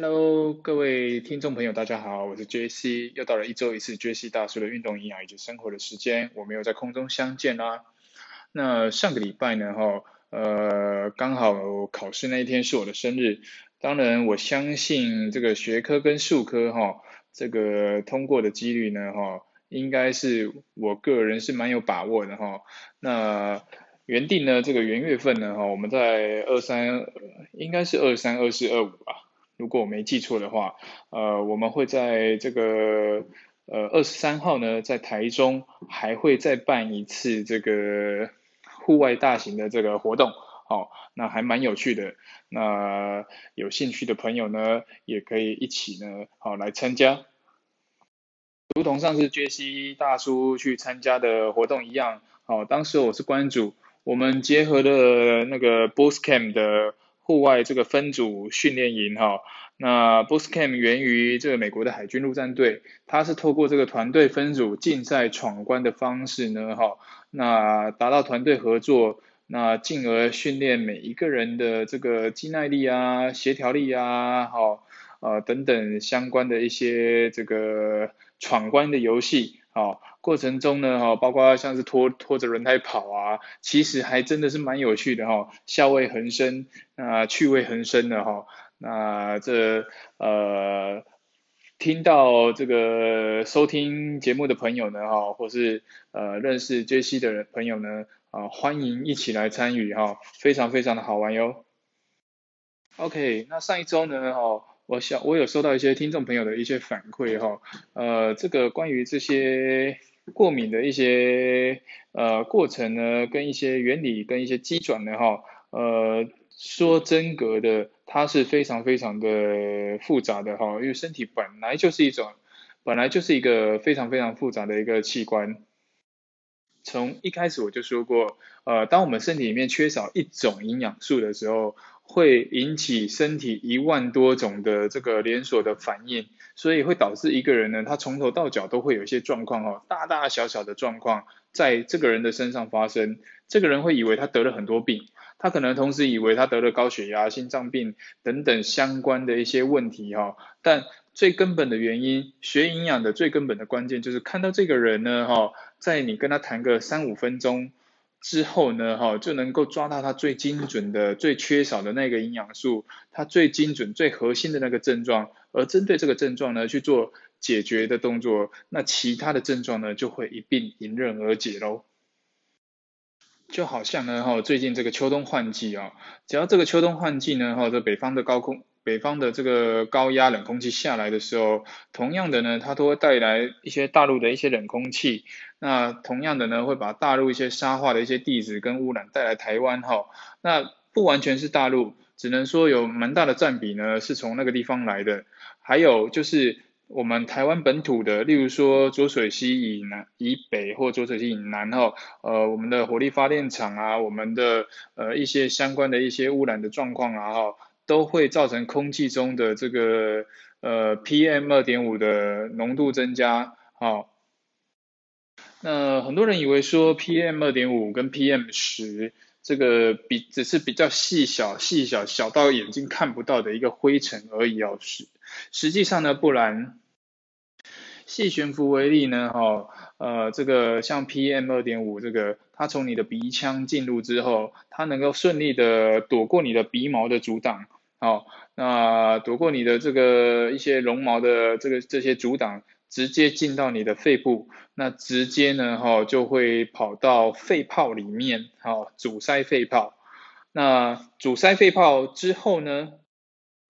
Hello，各位听众朋友，大家好，我是 JC，又到了一周一次 JC 大叔的运动营养以及生活的时间，我们又在空中相见啦。那上个礼拜呢，哈，呃，刚好考试那一天是我的生日，当然我相信这个学科跟数科，哈，这个通过的几率呢，哈，应该是我个人是蛮有把握的，哈。那原定呢，这个元月份呢，哈，我们在二三，应该是二三、二四、二五吧。如果我没记错的话，呃，我们会在这个呃二十三号呢，在台中还会再办一次这个户外大型的这个活动，好，那还蛮有趣的。那有兴趣的朋友呢，也可以一起呢，好来参加。如同上次杰西大叔去参加的活动一样，好，当时我是关主，我们结合了那个 Boost Camp 的。户外这个分组训练营哈，那 Boost Camp 源于这个美国的海军陆战队，它是透过这个团队分组竞赛闯关的方式呢哈，那达到团队合作，那进而训练每一个人的这个肌耐力啊、协调力啊，好呃等等相关的一些这个闯关的游戏。好，过程中呢，哈，包括像是拖拖着轮胎跑啊，其实还真的是蛮有趣的哈，笑味横生，那趣味横生的哈，那这呃，听到这个收听节目的朋友呢，哈，或是呃认识 J C 的人朋友呢，啊，欢迎一起来参与哈，非常非常的好玩哟。OK，那上一周呢，哈。我想我有收到一些听众朋友的一些反馈哈，呃，这个关于这些过敏的一些呃过程呢，跟一些原理跟一些机转的哈，呃，说真格的，它是非常非常的复杂的哈，因为身体本来就是一种，本来就是一个非常非常复杂的一个器官。从一开始我就说过，呃，当我们身体里面缺少一种营养素的时候。会引起身体一万多种的这个连锁的反应，所以会导致一个人呢，他从头到脚都会有一些状况哦，大大小小的状况在这个人的身上发生。这个人会以为他得了很多病，他可能同时以为他得了高血压、心脏病等等相关的一些问题哈。但最根本的原因，学营养的最根本的关键就是看到这个人呢哈，在你跟他谈个三五分钟。之后呢，哈就能够抓到它最精准的、最缺少的那个营养素，它最精准、最核心的那个症状，而针对这个症状呢去做解决的动作，那其他的症状呢就会一并迎刃而解喽。就好像呢，哈最近这个秋冬换季啊，只要这个秋冬换季呢，哈这北方的高空。北方的这个高压冷空气下来的时候，同样的呢，它都会带来一些大陆的一些冷空气。那同样的呢，会把大陆一些沙化的一些地质跟污染带来台湾哈。那不完全是大陆，只能说有蛮大的占比呢，是从那个地方来的。还有就是我们台湾本土的，例如说浊水溪以南、以北或浊水溪以南哈，呃，我们的火力发电厂啊，我们的呃一些相关的一些污染的状况啊哈。都会造成空气中的这个呃 PM 二点五的浓度增加，好，那很多人以为说 PM 二点五跟 PM 十这个比只是比较细小细小小到眼睛看不到的一个灰尘而已哦，实实际上呢不然，细悬浮为例呢，哈，呃这个像 PM 二点五这个。它从你的鼻腔进入之后，它能够顺利的躲过你的鼻毛的阻挡。好，那躲过你的这个一些绒毛的这个这些阻挡，直接进到你的肺部，那直接呢，哈，就会跑到肺泡里面，好，阻塞肺泡。那阻塞肺泡之后呢，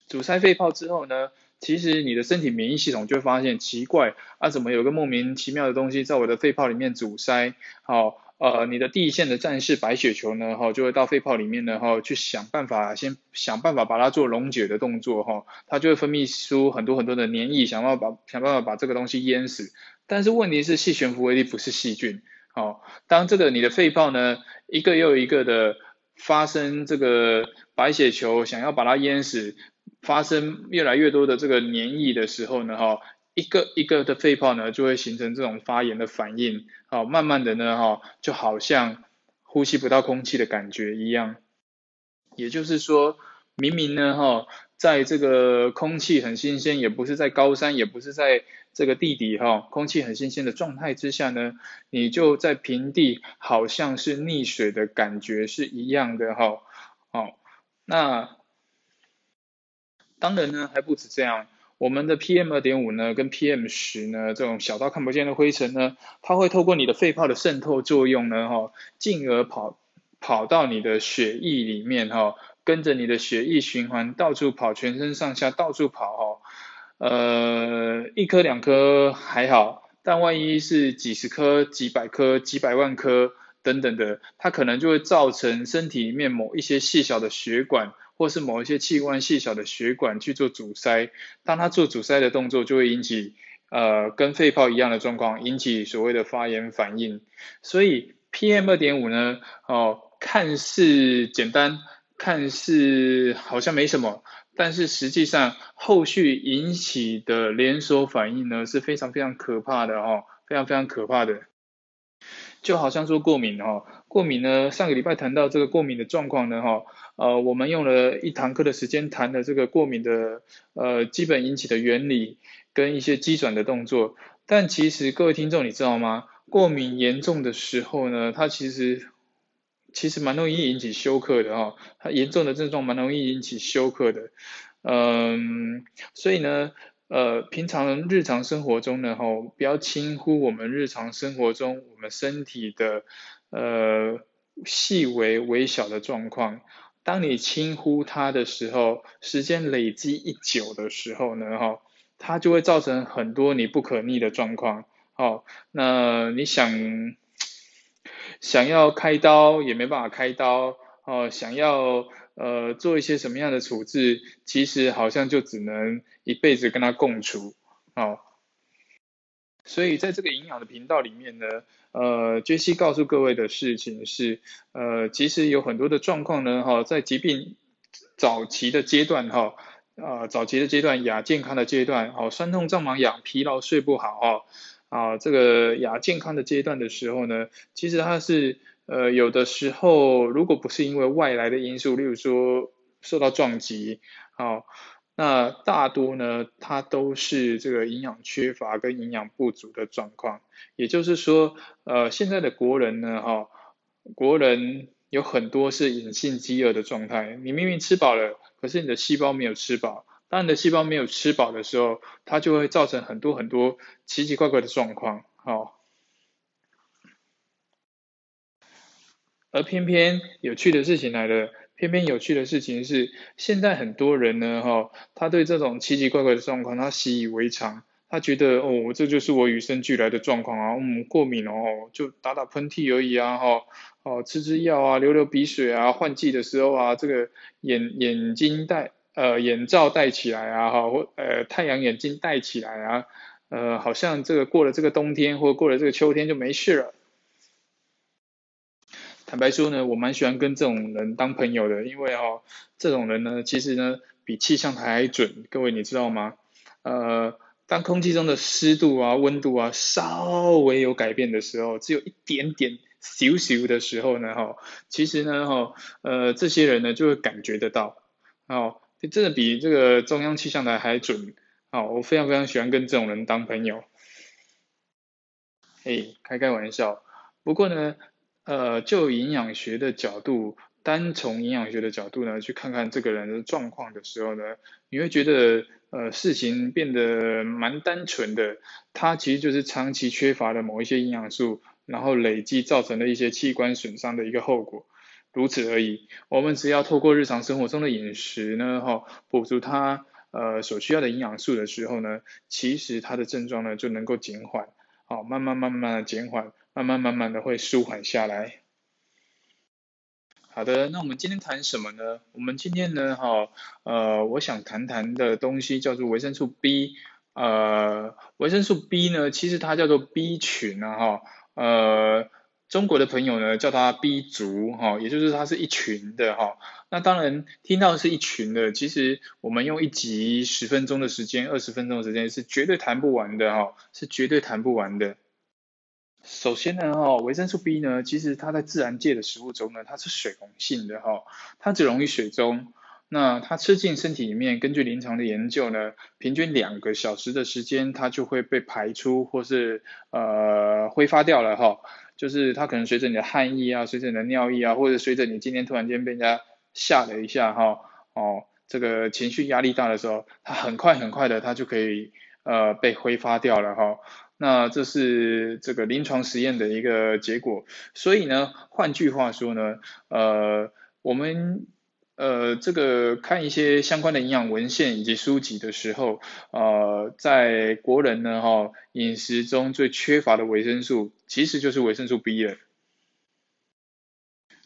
阻塞肺泡之后呢，其实你的身体免疫系统就会发现奇怪，啊，怎么有个莫名其妙的东西在我的肺泡里面阻塞？好。呃，你的第一线的战士白血球呢，哈，就会到肺泡里面呢，哈，去想办法，先想办法把它做溶解的动作，哈，它就会分泌出很多很多的粘液，想办法把想办法把这个东西淹死。但是问题是，细悬浮微粒不是细菌，哦，当这个你的肺泡呢，一个又一个的发生这个白血球想要把它淹死，发生越来越多的这个粘液的时候呢，哈。一个一个的肺泡呢，就会形成这种发炎的反应，好，慢慢的呢，哈，就好像呼吸不到空气的感觉一样。也就是说，明明呢，哈，在这个空气很新鲜，也不是在高山，也不是在这个地底哈，空气很新鲜的状态之下呢，你就在平地，好像是溺水的感觉是一样的哈。好，那当然呢还不止这样，我们的 PM 二点五呢跟 PM 十呢这种小到看不见的灰尘呢，它会透过你的肺泡的渗透作用呢哈，进而跑跑到你的血液里面哈。跟着你的血液循环到处跑，全身上下到处跑哦，呃，一颗两颗还好，但万一是几十颗、几百颗、几百万颗等等的，它可能就会造成身体里面某一些细小的血管，或是某一些器官细小的血管去做阻塞。当它做阻塞的动作，就会引起呃跟肺泡一样的状况，引起所谓的发炎反应。所以 PM 二点五呢，哦，看似简单。看似好像没什么，但是实际上后续引起的连锁反应呢是非常非常可怕的哦，非常非常可怕的。就好像说过敏哈，过敏呢，上个礼拜谈到这个过敏的状况呢哈，呃，我们用了一堂课的时间谈的这个过敏的呃基本引起的原理跟一些机转的动作，但其实各位听众你知道吗？过敏严重的时候呢，它其实。其实蛮容易引起休克的哈，它严重的症状蛮容易引起休克的，嗯，所以呢，呃，平常日常生活中呢，哈，不要轻忽我们日常生活中我们身体的呃细微微小的状况，当你轻忽它的时候，时间累积一久的时候呢，哈，它就会造成很多你不可逆的状况，好，那你想。想要开刀也没办法开刀哦，想要呃做一些什么样的处置，其实好像就只能一辈子跟他共处哦。所以在这个营养的频道里面呢，呃，杰西告诉各位的事情是，呃，其实有很多的状况呢，哈，在疾病早期的阶段，哈，啊，早期的阶段亚健康的阶段，哦，酸痛胀麻痒、疲劳睡不好，哦。啊，这个亚健康的阶段的时候呢，其实它是呃有的时候，如果不是因为外来的因素，例如说受到撞击，好，那大多呢它都是这个营养缺乏跟营养不足的状况。也就是说，呃，现在的国人呢，哈，国人有很多是隐性饥饿的状态，你明明吃饱了，可是你的细胞没有吃饱。当你的细胞没有吃饱的时候，它就会造成很多很多奇奇怪怪的状况，好。而偏偏有趣的事情来了，偏偏有趣的事情是，现在很多人呢，哈，他对这种奇奇怪怪的状况，他习以为常，他觉得哦，这就是我与生俱来的状况啊，嗯，过敏哦，就打打喷嚏而已啊，哈，哦，吃吃药啊，流流鼻水啊，换季的时候啊，这个眼眼睛戴。呃，眼罩戴起来啊，哈，或呃太阳眼镜戴起来啊，呃，好像这个过了这个冬天或过了这个秋天就没事了。坦白说呢，我蛮喜欢跟这种人当朋友的，因为哦，这种人呢，其实呢比气象台还准。各位你知道吗？呃，当空气中的湿度啊、温度啊稍微有改变的时候，只有一点点咻咻的时候呢，哈，其实呢，哈，呃，这些人呢就会感觉得到，哦。真的比这个中央气象台还准，哦，我非常非常喜欢跟这种人当朋友。哎，开开玩笑。不过呢，呃，就营养学的角度，单从营养学的角度呢，去看看这个人的状况的时候呢，你会觉得，呃，事情变得蛮单纯的。他其实就是长期缺乏了某一些营养素，然后累积造成了一些器官损伤的一个后果。如此而已，我们只要透过日常生活中的饮食呢，哈，补足它呃所需要的营养素的时候呢，其实它的症状呢就能够减缓，好，慢慢慢慢的减缓，慢慢慢慢的会舒缓下来。好的，那我们今天谈什么呢？我们今天呢，哈，呃，我想谈谈的东西叫做维生素 B，呃，维生素 B 呢，其实它叫做 B 群啊，哈，呃。中国的朋友呢，叫它 B 族哈，也就是它是一群的哈。那当然听到是一群的，其实我们用一集十分钟的时间、二十分钟的时间是绝对谈不完的哈，是绝对谈不完的。首先呢哈，维生素 B 呢，其实它在自然界的食物中呢，它是水溶性的哈，它只溶于水中。那它吃进身体里面，根据临床的研究呢，平均两个小时的时间，它就会被排出或是呃挥发掉了哈。就是它可能随着你的汗液啊，随着你的尿液啊，或者随着你今天突然间被人家吓了一下哈，哦，这个情绪压力大的时候，它很快很快的，它就可以呃被挥发掉了哈。那这是这个临床实验的一个结果。所以呢，换句话说呢，呃，我们呃这个看一些相关的营养文献以及书籍的时候，呃，在国人呢哈饮食中最缺乏的维生素，其实就是维生素 B 了。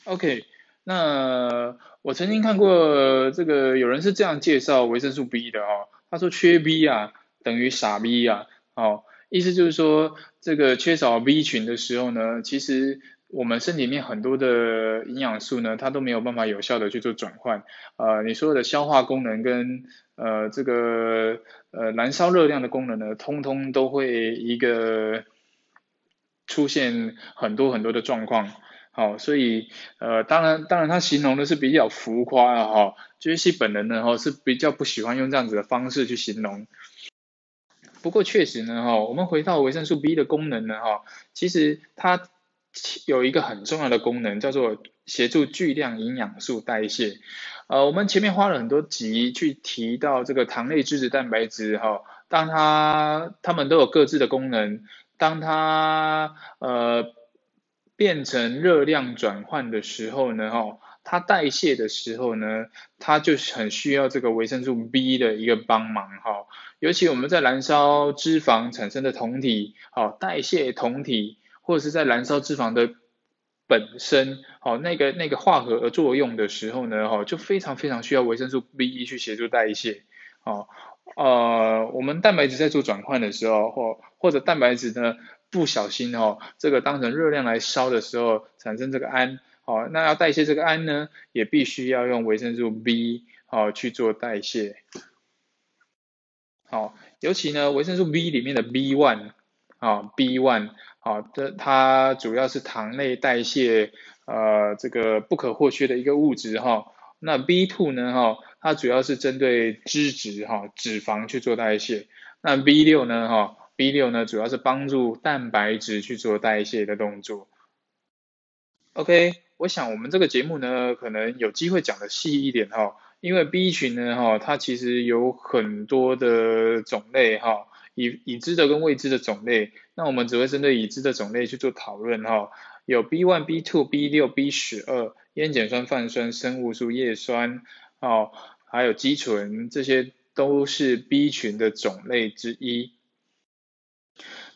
OK，那我曾经看过这个有人是这样介绍维生素 B 的哦，他说缺 B 啊等于傻 B 啊，哦。意思就是说，这个缺少 B 群的时候呢，其实我们身体里面很多的营养素呢，它都没有办法有效的去做转换。呃，你所有的消化功能跟呃这个呃燃烧热量的功能呢，通通都会一个出现很多很多的状况。好，所以呃当然当然他形容的是比较浮夸啊哈，杰西本人呢哈是比较不喜欢用这样子的方式去形容。不过确实呢，哈，我们回到维生素 B 的功能呢，哈，其实它有一个很重要的功能，叫做协助巨量营养素代谢。呃，我们前面花了很多集去提到这个糖类、脂质、蛋白质，哈，当它它们都有各自的功能，当它呃变成热量转换的时候呢，哈，它代谢的时候呢，它就很需要这个维生素 B 的一个帮忙，哈。尤其我们在燃烧脂肪产生的酮体，好代谢酮体，或者是在燃烧脂肪的本身，好那个那个化合作用的时候呢，哈就非常非常需要维生素 B 一去协助代谢，哦呃我们蛋白质在做转换的时候，或或者蛋白质呢不小心哦这个当成热量来烧的时候产生这个氨，好那要代谢这个氨呢，也必须要用维生素 B 好去做代谢。好，尤其呢，维生素 B 里面的 B one 啊，B one 啊的，它主要是糖类代谢呃这个不可或缺的一个物质哈。那 B two 呢哈，它主要是针对脂质哈脂肪去做代谢。那 B 六呢哈，B 六呢主要是帮助蛋白质去做代谢的动作。OK，我想我们这个节目呢，可能有机会讲的细一点哈。因为 B 群呢，哈，它其实有很多的种类，哈，已已知的跟未知的种类，那我们只会针对已知的种类去做讨论，哈，有 B one、B two、B 六、B 十二、烟碱酸、泛酸、生物素、叶酸，哦，还有肌醇，这些都是 B 群的种类之一。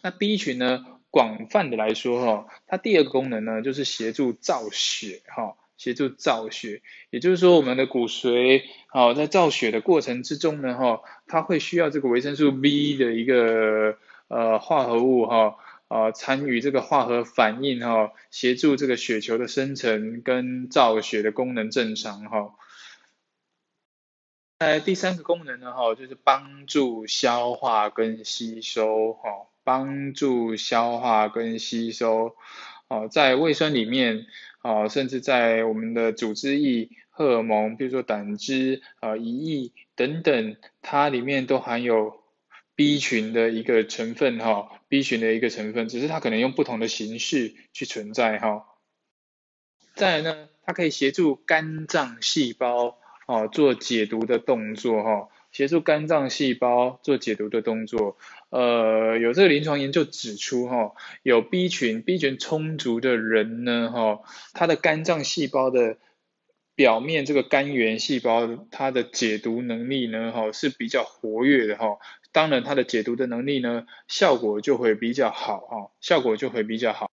那 B 群呢，广泛的来说，哈，它第二个功能呢，就是协助造血，哈。协助造血，也就是说，我们的骨髓好在造血的过程之中呢，哈，它会需要这个维生素 B 的一个呃化合物哈，啊参与这个化合反应哈，协助这个血球的生成跟造血的功能正常哈。在第三个功能呢，哈，就是帮助消化跟吸收哈，帮助消化跟吸收，哦，在胃酸里面。哦，甚至在我们的组织液、荷尔蒙，比如说胆汁、啊胰液等等，它里面都含有 B 群的一个成分哈，B 群的一个成分，只是它可能用不同的形式去存在哈。再来呢，它可以协助肝脏细胞啊做解毒的动作哈。协助肝脏细胞做解毒的动作，呃，有这个临床研究指出，哈，有 B 群 B 群充足的人呢，哈，他的肝脏细胞的表面这个肝源细胞，它的解毒能力呢，哈，是比较活跃的，哈，当然它的解毒的能力呢，效果就会比较好，哈，效果就会比较，好。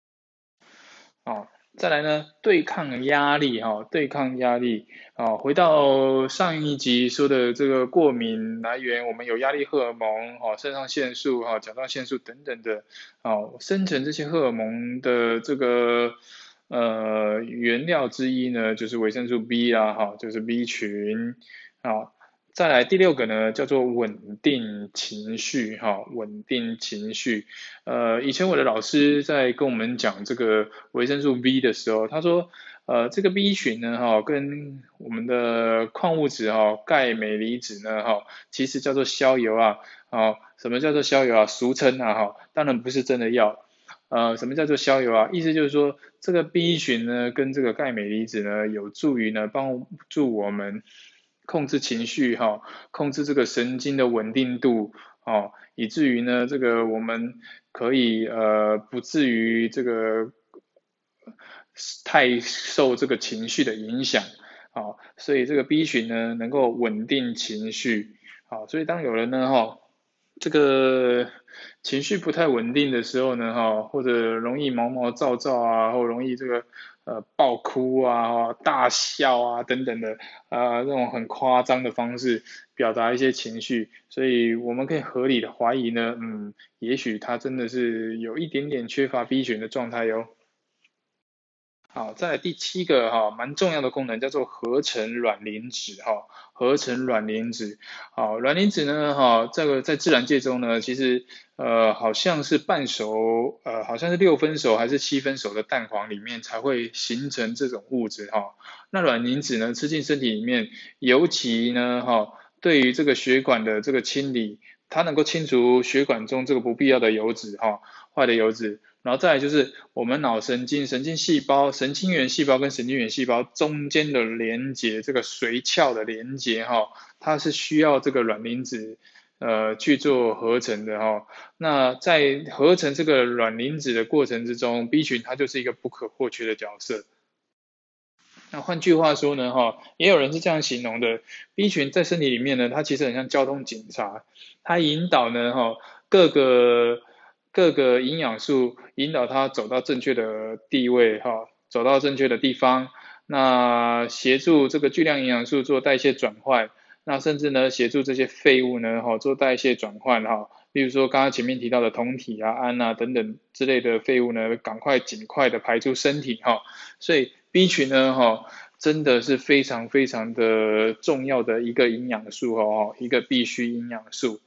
再来呢，对抗压力哈，对抗压力啊，回到上一集说的这个过敏来源，我们有压力荷尔蒙哈，肾上腺素哈，甲状腺素等等的，哦，生成这些荷尔蒙的这个呃原料之一呢，就是维生素 B 啊，哈，就是 B 群啊。再来第六个呢，叫做稳定情绪，哈，稳定情绪。呃，以前我的老师在跟我们讲这个维生素 B 的时候，他说，呃，这个 B 群呢，哈，跟我们的矿物质哈，钙、镁离子呢，哈，其实叫做消油啊，好，什么叫做消油啊？俗称啊，哈，当然不是真的药。呃，什么叫做消油啊？意思就是说，这个 B 群呢，跟这个钙镁离子呢，有助于呢，帮助我们控制情绪哈，控制这个神经的稳定度哦，以至于呢，这个我们可以呃，不至于这个太受这个情绪的影响啊，所以这个 B 群呢，能够稳定情绪啊，所以当有人呢哈。这个情绪不太稳定的时候呢，哈，或者容易毛毛躁躁啊，或容易这个呃爆哭啊、大笑啊等等的啊，那种很夸张的方式表达一些情绪，所以我们可以合理的怀疑呢，嗯，也许他真的是有一点点缺乏 B 选的状态哟。好，在第七个哈，蛮重要的功能叫做合成卵磷脂哈，合成卵磷脂。好，卵磷脂呢哈，这个在自然界中呢，其实呃好像是半熟呃好像是六分熟还是七分熟的蛋黄里面才会形成这种物质哈。那卵磷脂呢吃进身体里面，尤其呢哈，对于这个血管的这个清理，它能够清除血管中这个不必要的油脂哈，坏的油脂。然后再来就是我们脑神经、神经细胞、神经元细胞跟神经元细胞中间的连接，这个髓鞘的连接哈，它是需要这个卵磷脂呃去做合成的哈。那在合成这个卵磷脂的过程之中，B 群它就是一个不可或缺的角色。那换句话说呢哈，也有人是这样形容的，B 群在身体里面呢，它其实很像交通警察，它引导呢哈各个。各个营养素引导它走到正确的地位，哈，走到正确的地方。那协助这个巨量营养素做代谢转换，那甚至呢协助这些废物呢，哈，做代谢转换，哈。例如说刚刚前面提到的酮体啊、氨啊等等之类的废物呢，赶快尽快的排出身体，哈。所以 B 群呢，哈，真的是非常非常的重要的一个营养素，哈，一个必需营养素。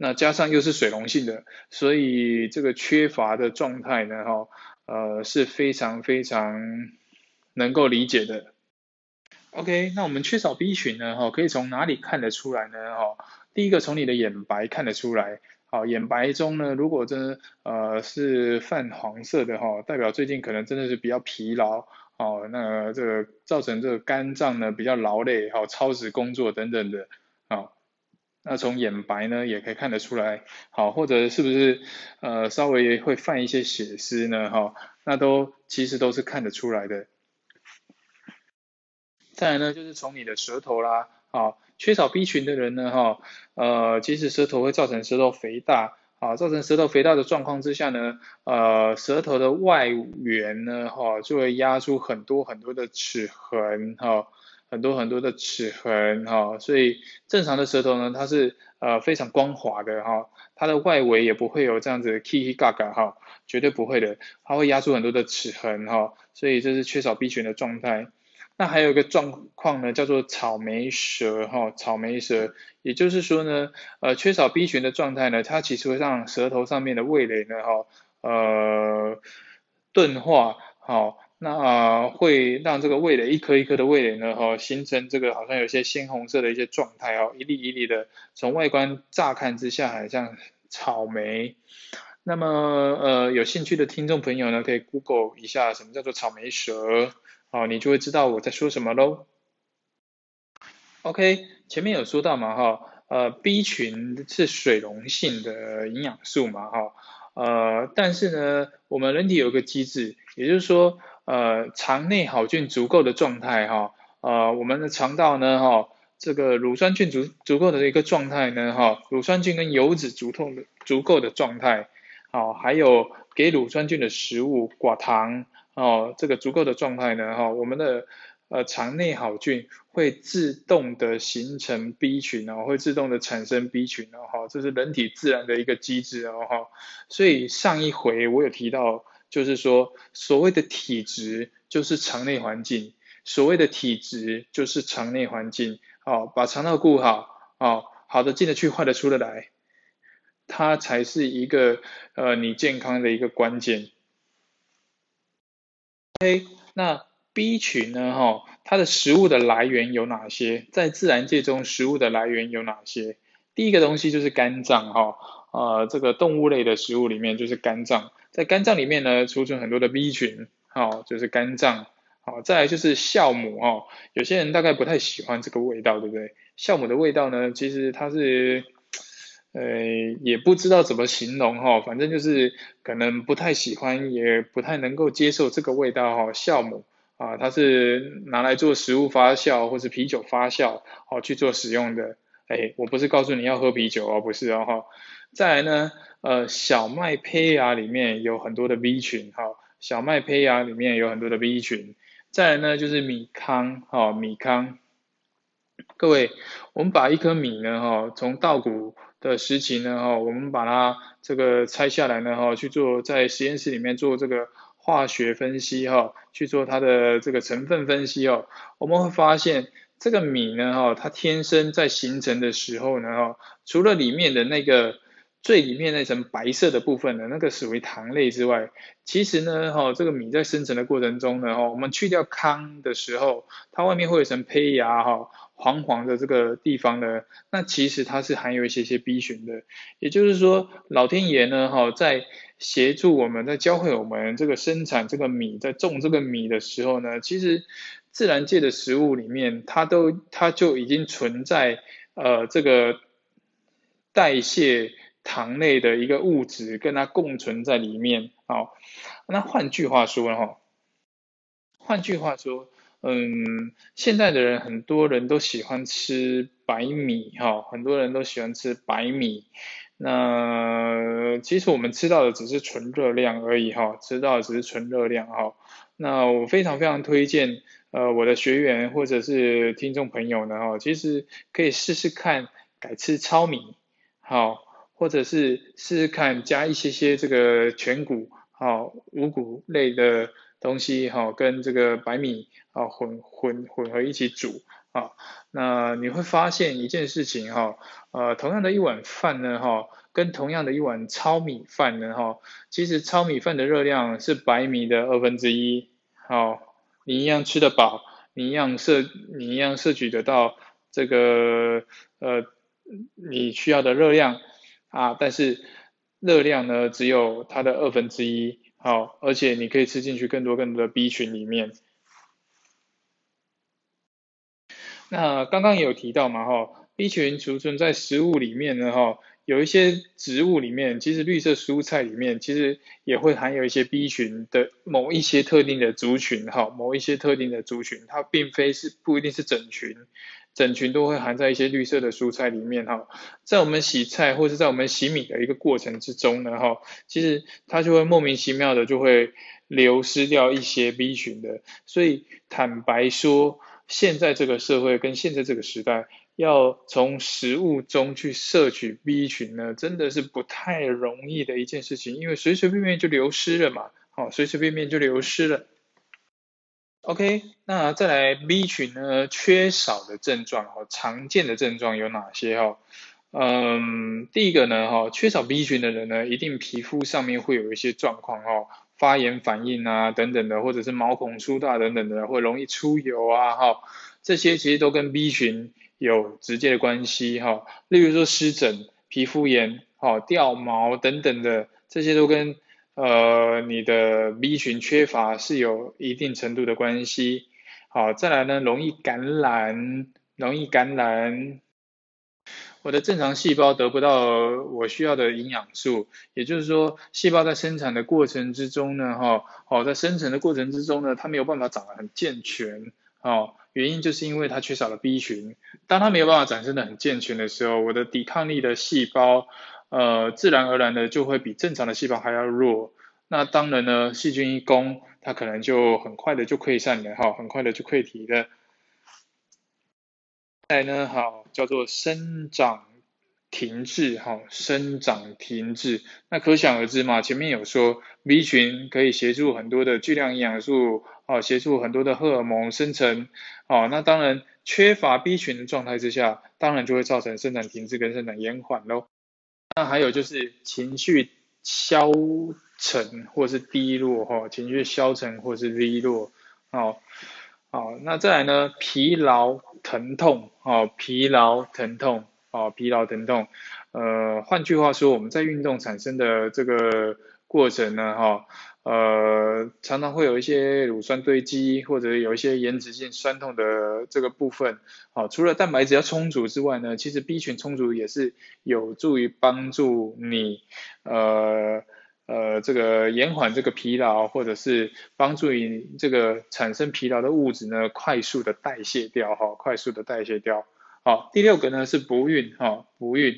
那加上又是水溶性的，所以这个缺乏的状态呢，哈，呃是非常非常能够理解的。OK，那我们缺少 B 群呢，哈，可以从哪里看得出来呢？哈，第一个从你的眼白看得出来，好，眼白中呢，如果真的呃是泛黄色的哈，代表最近可能真的是比较疲劳，哦，那这个造成这个肝脏呢比较劳累，好，超时工作等等的，啊。那从眼白呢也可以看得出来，好，或者是不是呃稍微会泛一些血丝呢？哈，那都其实都是看得出来的。再来呢就是从你的舌头啦，好，缺少 B 群的人呢，哈，呃，其实舌头会造成舌头肥大，啊，造成舌头肥大的状况之下呢，呃，舌头的外缘呢，哈，就会压出很多很多的齿痕，哈。很多很多的齿痕哈，所以正常的舌头呢，它是呃非常光滑的哈，它的外围也不会有这样子 kiki gaga 哈，绝对不会的，它会压出很多的齿痕哈，所以这是缺少 B 群的状态。那还有一个状况呢，叫做草莓舌哈，草莓舌，也就是说呢，呃缺少 B 群的状态呢，它其实会让舌头上面的味蕾呢哈，呃钝化好。那啊会让这个味蕾一颗一颗的味蕾呢，哈，形成这个好像有些鲜红色的一些状态哦，一粒一粒的，从外观乍看之下好像草莓。那么呃，有兴趣的听众朋友呢，可以 Google 一下什么叫做草莓舌，哦，你就会知道我在说什么喽。OK，前面有说到嘛，哈，呃，B 群是水溶性的营养素嘛，哈，呃，但是呢，我们人体有个机制，也就是说。呃，肠内好菌足够的状态哈，呃，我们的肠道呢哈，这个乳酸菌足足够的一个状态呢哈，乳酸菌跟油脂足够的足够的状态，好，还有给乳酸菌的食物寡糖哦，这个足够的状态呢哈，我们的呃肠内好菌会自动的形成 B 群哦，会自动的产生 B 群哦哈，这是人体自然的一个机制哦哈，所以上一回我有提到。就是说，所谓的体质就是肠内环境，所谓的体质就是肠内环境。哦，把肠道顾好，哦，好的进得去，坏的出得来，它才是一个呃你健康的一个关键。OK，那 B 群呢，哈，它的食物的来源有哪些？在自然界中，食物的来源有哪些？第一个东西就是肝脏，哈，呃，这个动物类的食物里面就是肝脏，在肝脏里面呢，储存很多的 B 群，好，就是肝脏，好，再来就是酵母，哈，有些人大概不太喜欢这个味道，对不对？酵母的味道呢，其实它是。呃，也不知道怎么形容哈，反正就是可能不太喜欢，也不太能够接受这个味道哈。酵母啊，它是拿来做食物发酵或者啤酒发酵哦去做使用的。哎，我不是告诉你要喝啤酒哦，不是哦哈。再来呢，呃，小麦胚芽里面有很多的 B 群哈，小麦胚芽里面有很多的 B 群。再来呢，就是米糠哈，米糠。各位，我们把一颗米呢哈，从稻谷的时期呢，哈，我们把它这个拆下来呢，哈，去做在实验室里面做这个化学分析，哈，去做它的这个成分分析，哦，我们会发现这个米呢，哈，它天生在形成的时候呢，哈，除了里面的那个最里面那层白色的部分呢，那个属于糖类之外，其实呢，哈，这个米在生成的过程中呢，哈，我们去掉糠的时候，它外面会有一层胚芽，哈。黄黄的这个地方呢，那其实它是含有一些些 B 群的，也就是说，老天爷呢，哈，在协助我们在教会我们这个生产这个米，在种这个米的时候呢，其实自然界的食物里面，它都它就已经存在呃这个代谢糖类的一个物质，跟它共存在里面，好，那换句话说哈，换句话说。嗯，现在的人很多人都喜欢吃白米哈，很多人都喜欢吃白米。那其实我们吃到的只是纯热量而已哈，吃到的只是纯热量哈。那我非常非常推荐呃我的学员或者是听众朋友呢哈，其实可以试试看改吃糙米好，或者是试试看加一些些这个全谷好五谷类的。东西哈，跟这个白米啊混混混合一起煮啊，那你会发现一件事情哈，呃，同样的一碗饭呢哈，跟同样的一碗糙米饭呢哈，其实糙米饭的热量是白米的二分之一，好，你一样吃得饱，你一样摄你一样摄取得到这个呃你需要的热量啊，但是热量呢只有它的二分之一。好，而且你可以吃进去更多更多的 B 群里面。那刚刚有提到嘛，哈，B 群储存在食物里面呢，哈，有一些植物里面，其实绿色蔬菜里面其实也会含有一些 B 群的某一些特定的族群，哈，某一些特定的族群，它并非是不一定是整群。整群都会含在一些绿色的蔬菜里面哈，在我们洗菜或者在我们洗米的一个过程之中呢哈，其实它就会莫名其妙的就会流失掉一些 B 群的，所以坦白说，现在这个社会跟现在这个时代，要从食物中去摄取 B 群呢，真的是不太容易的一件事情，因为随随便便就流失了嘛，好，随随便便就流失了。OK，那再来 B 群呢？缺少的症状哈，常见的症状有哪些哈？嗯，第一个呢哈，缺少 B 群的人呢，一定皮肤上面会有一些状况哈，发炎反应啊等等的，或者是毛孔粗大等等的，会容易出油啊哈，这些其实都跟 B 群有直接的关系哈。例如说湿疹、皮肤炎、哈掉毛等等的，这些都跟呃，你的 B 群缺乏是有一定程度的关系。好，再来呢，容易感染，容易感染。我的正常细胞得不到我需要的营养素，也就是说，细胞在生产的过程之中呢，哈，好，在生成的过程之中呢，它没有办法长得很健全。哦，原因就是因为它缺少了 B 群。当它没有办法展示的很健全的时候，我的抵抗力的细胞。呃，自然而然的就会比正常的细胞还要弱。那当然呢，细菌一攻，它可能就很快的就溃散了，哈，很快的就溃体了。再来呢，好，叫做生长停滞，哈，生长停滞。那可想而知嘛，前面有说 B 群可以协助很多的巨量营养素，哦，协助很多的荷尔蒙生成，哦，那当然缺乏 B 群的状态之下，当然就会造成生长停滞跟生长延缓喽。那还有就是情绪消沉或是低落哈，情绪消沉或是低落哦，好，那再来呢，疲劳疼痛，哦，疲劳疼痛，哦，疲劳疼痛，呃，换句话说，我们在运动产生的这个过程呢，哈。呃，常常会有一些乳酸堆积，或者有一些延迟性酸痛的这个部分。好，除了蛋白质要充足之外呢，其实 B 群充足也是有助于帮助你，呃呃，这个延缓这个疲劳，或者是帮助你这个产生疲劳的物质呢，快速的代谢掉，哈，快速的代谢掉。好，第六个呢是不孕，哈，不孕。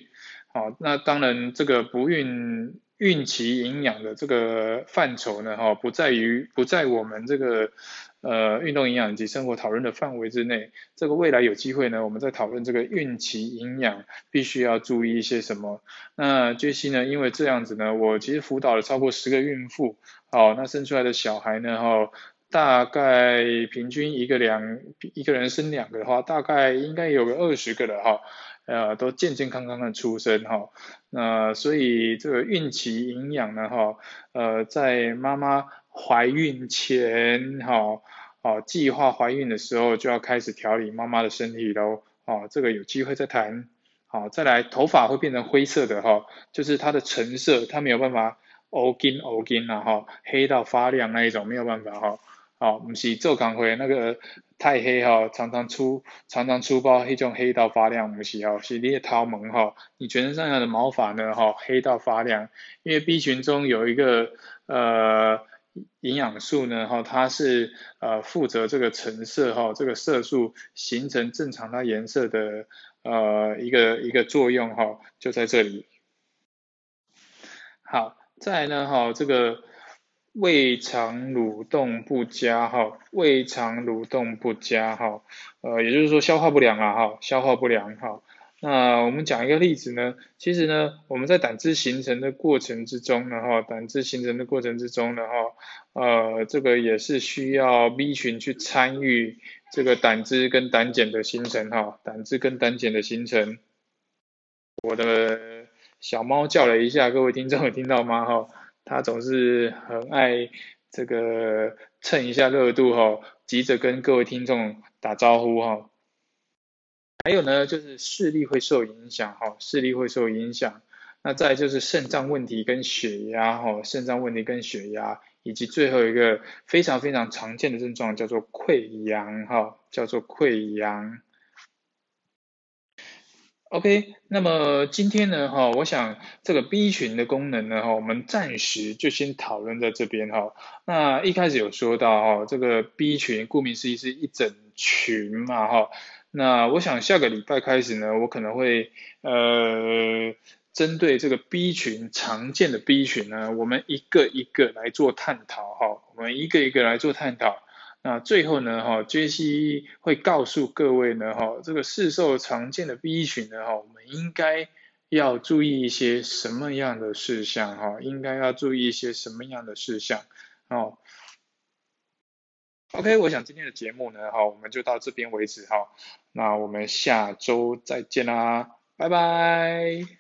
好，那当然这个不孕。孕期营养的这个范畴呢，哈，不在于不在我们这个呃运动营养及生活讨论的范围之内。这个未来有机会呢，我们在讨论这个孕期营养必须要注意一些什么。那杰西呢，因为这样子呢，我其实辅导了超过十个孕妇，好，那生出来的小孩呢，哈，大概平均一个两一个人生两个的话，大概应该有个二十个了，哈。呃，都健健康康的出生哈，那所以这个孕期营养呢哈，呃，在妈妈怀孕前哈，哦，计划怀孕的时候就要开始调理妈妈的身体喽，哦，这个有机会再谈，好，再来头发会变成灰色的哈，就是它的成色，它没有办法欧金欧金了哈，黑到发亮那一种没有办法哈，好，不是做工会那个。太黑哈，常常粗常常粗暴，一种黑到发亮，不是哈，是你的头毛哈，你全身上下的毛发呢哈，黑到发亮，因为 B 群中有一个呃营养素呢哈，它是呃负责这个橙色哈，这个色素形成正常它颜色的呃一个一个作用哈，就在这里。好，再呢哈，这个。胃肠蠕动不佳哈，胃肠蠕动不佳哈，呃，也就是说消化不良啊哈，消化不良哈。那我们讲一个例子呢，其实呢，我们在胆汁形成的过程之中呢哈，胆汁形成的过程之中呢哈，呃，这个也是需要 B 群去参与这个胆汁跟胆碱的形成哈，胆汁跟胆碱的形成。我的小猫叫了一下，各位听众有听到吗哈？他总是很爱这个蹭一下热度哈，急着跟各位听众打招呼哈。还有呢，就是视力会受影响哈，视力会受影响。那再就是肾脏问题跟血压哈，肾脏问题跟血压，以及最后一个非常非常常见的症状叫做溃疡哈，叫做溃疡。OK，那么今天呢，哈，我想这个 B 群的功能呢，哈，我们暂时就先讨论在这边哈。那一开始有说到哈，这个 B 群顾名思义是一整群嘛，哈。那我想下个礼拜开始呢，我可能会呃，针对这个 B 群常见的 B 群呢，我们一个一个来做探讨哈，我们一个一个来做探讨。那最后呢，哈，杰西会告诉各位呢，哈，这个市售常见的 B 群呢，哈，我们应该要注意一些什么样的事项，哈，应该要注意一些什么样的事项，哦。OK，我想今天的节目呢，哈，我们就到这边为止，哈，那我们下周再见啦，拜拜。